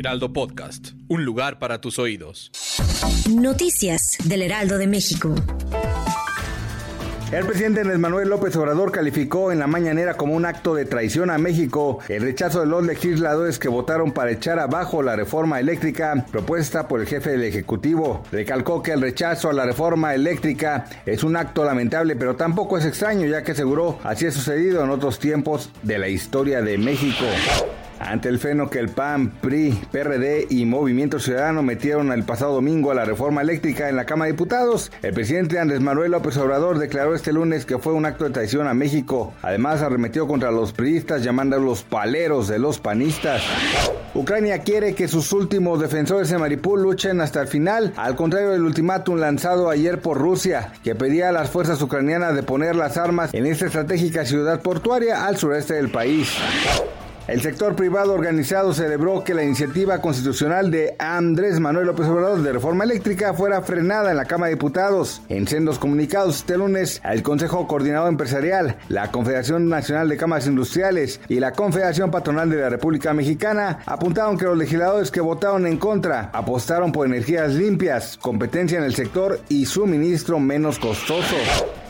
Heraldo Podcast. Un lugar para tus oídos. Noticias del Heraldo de México. El presidente Andrés Manuel López Obrador calificó en la mañanera como un acto de traición a México el rechazo de los legisladores que votaron para echar abajo la reforma eléctrica propuesta por el jefe del Ejecutivo. Recalcó que el rechazo a la reforma eléctrica es un acto lamentable, pero tampoco es extraño, ya que aseguró así ha sucedido en otros tiempos de la historia de México. Ante el freno que el PAN, PRI, PRD y Movimiento Ciudadano metieron el pasado domingo a la reforma eléctrica en la Cámara de Diputados, el presidente Andrés Manuel López Obrador declaró este lunes que fue un acto de traición a México. Además, arremetió contra los priistas llamándolos paleros de los panistas. Ucrania quiere que sus últimos defensores en Maripul luchen hasta el final, al contrario del ultimátum lanzado ayer por Rusia, que pedía a las fuerzas ucranianas de poner las armas en esta estratégica ciudad portuaria al sureste del país. El sector privado organizado celebró que la iniciativa constitucional de Andrés Manuel López Obrador de reforma eléctrica fuera frenada en la Cámara de Diputados. En sendos comunicados este lunes, el Consejo Coordinador Empresarial, la Confederación Nacional de Cámaras Industriales y la Confederación Patronal de la República Mexicana apuntaron que los legisladores que votaron en contra apostaron por energías limpias, competencia en el sector y suministro menos costoso.